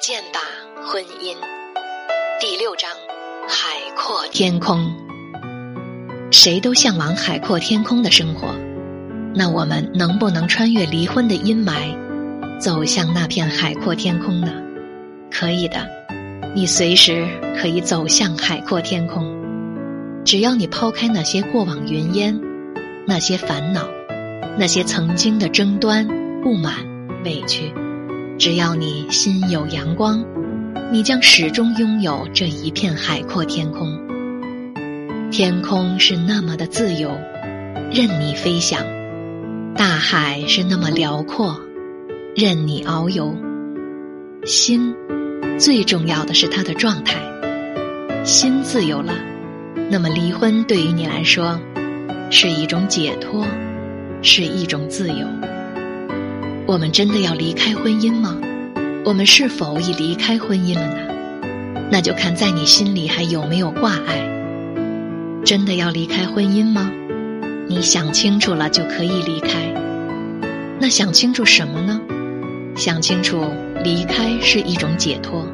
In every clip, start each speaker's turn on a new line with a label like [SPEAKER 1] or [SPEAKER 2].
[SPEAKER 1] 见吧，婚姻。第六章，海阔天空。谁都向往海阔天空的生活，那我们能不能穿越离婚的阴霾，走向那片海阔天空呢？可以的，你随时可以走向海阔天空。只要你抛开那些过往云烟，那些烦恼，那些曾经的争端、不满、委屈。只要你心有阳光，你将始终拥有这一片海阔天空。天空是那么的自由，任你飞翔；大海是那么辽阔，任你遨游。心，最重要的是它的状态。心自由了，那么离婚对于你来说，是一种解脱，是一种自由。我们真的要离开婚姻吗？我们是否已离开婚姻了呢？那就看在你心里还有没有挂碍。真的要离开婚姻吗？你想清楚了就可以离开。那想清楚什么呢？想清楚，离开是一种解脱，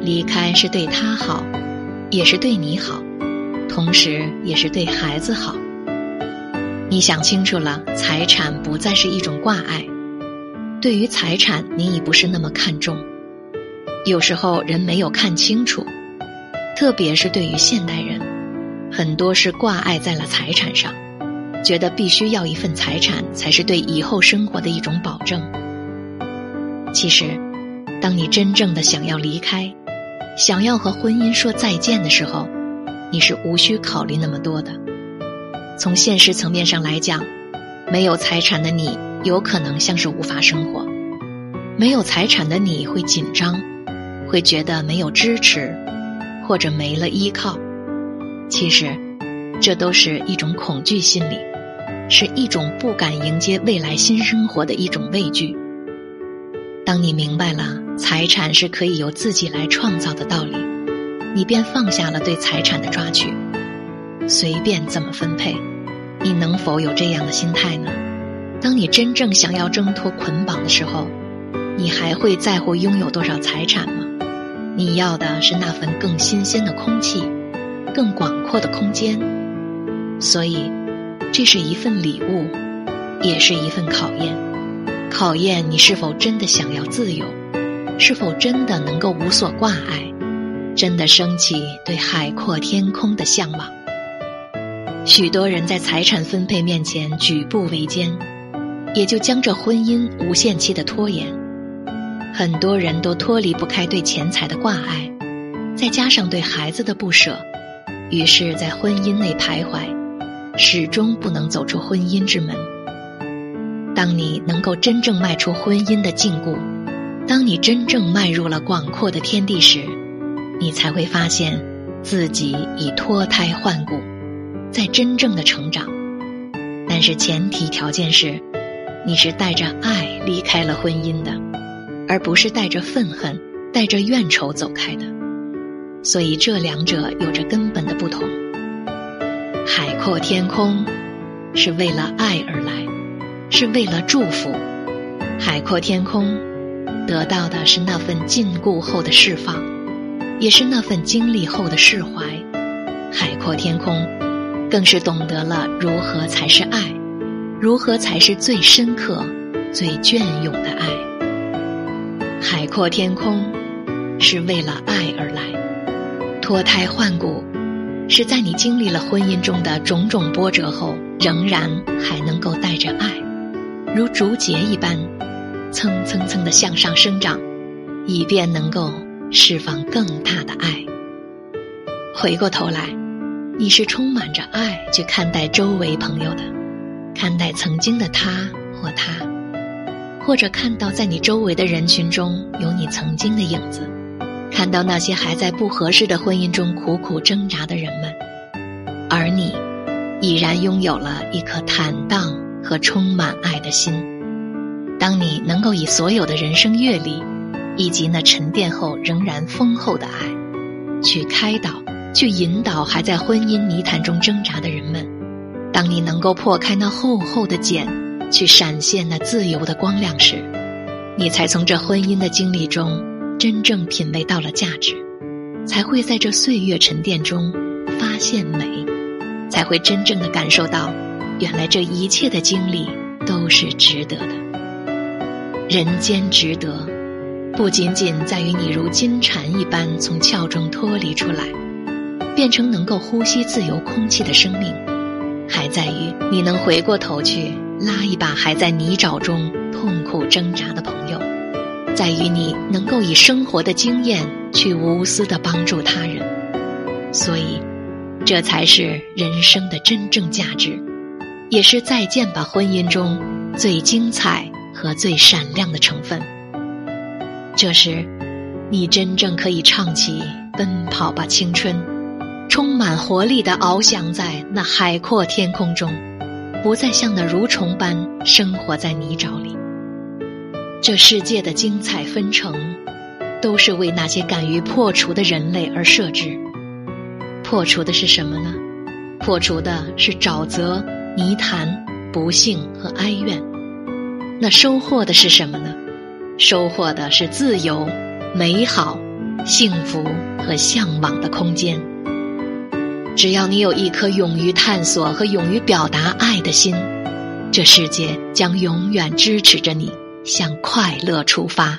[SPEAKER 1] 离开是对他好，也是对你好，同时也是对孩子好。你想清楚了，财产不再是一种挂碍。对于财产，你已不是那么看重。有时候人没有看清楚，特别是对于现代人，很多是挂碍在了财产上，觉得必须要一份财产才是对以后生活的一种保证。其实，当你真正的想要离开，想要和婚姻说再见的时候，你是无需考虑那么多的。从现实层面上来讲，没有财产的你。有可能像是无法生活，没有财产的你会紧张，会觉得没有支持，或者没了依靠。其实，这都是一种恐惧心理，是一种不敢迎接未来新生活的一种畏惧。当你明白了财产是可以由自己来创造的道理，你便放下了对财产的抓取，随便怎么分配。你能否有这样的心态呢？当你真正想要挣脱捆绑的时候，你还会在乎拥有多少财产吗？你要的是那份更新鲜的空气，更广阔的空间。所以，这是一份礼物，也是一份考验。考验你是否真的想要自由，是否真的能够无所挂碍，真的升起对海阔天空的向往。许多人在财产分配面前举步维艰。也就将这婚姻无限期的拖延，很多人都脱离不开对钱财的挂碍，再加上对孩子的不舍，于是，在婚姻内徘徊，始终不能走出婚姻之门。当你能够真正迈出婚姻的禁锢，当你真正迈入了广阔的天地时，你才会发现自己已脱胎换骨，在真正的成长。但是前提条件是。你是带着爱离开了婚姻的，而不是带着愤恨、带着怨仇走开的，所以这两者有着根本的不同。海阔天空，是为了爱而来，是为了祝福。海阔天空，得到的是那份禁锢后的释放，也是那份经历后的释怀。海阔天空，更是懂得了如何才是爱。如何才是最深刻、最隽永的爱？海阔天空，是为了爱而来；脱胎换骨，是在你经历了婚姻中的种种波折后，仍然还能够带着爱，如竹节一般，蹭蹭蹭的向上生长，以便能够释放更大的爱。回过头来，你是充满着爱去看待周围朋友的。看待曾经的他或他，或者看到在你周围的人群中有你曾经的影子，看到那些还在不合适的婚姻中苦苦挣扎的人们，而你已然拥有了一颗坦荡和充满爱的心。当你能够以所有的人生阅历，以及那沉淀后仍然丰厚的爱，去开导、去引导还在婚姻泥潭中挣扎的人们。当你能够破开那厚厚的茧，去闪现那自由的光亮时，你才从这婚姻的经历中真正品味到了价值，才会在这岁月沉淀中发现美，才会真正的感受到，原来这一切的经历都是值得的。人间值得，不仅仅在于你如金蝉一般从鞘中脱离出来，变成能够呼吸自由空气的生命，在于你能回过头去拉一把还在泥沼中痛苦挣扎的朋友。在于你能够以生活的经验去无私的帮助他人，所以，这才是人生的真正价值，也是再见吧婚姻中最精彩和最闪亮的成分。这时，你真正可以唱起《奔跑吧青春》，充满活力的翱翔在那海阔天空中，不再像那蠕虫般生活在泥沼里。这世界的精彩纷呈，都是为那些敢于破除的人类而设置。破除的是什么呢？破除的是沼泽、泥潭、不幸和哀怨。那收获的是什么呢？收获的是自由、美好、幸福和向往的空间。只要你有一颗勇于探索和勇于表达爱的心，这世界将永远支持着你。向快乐出发。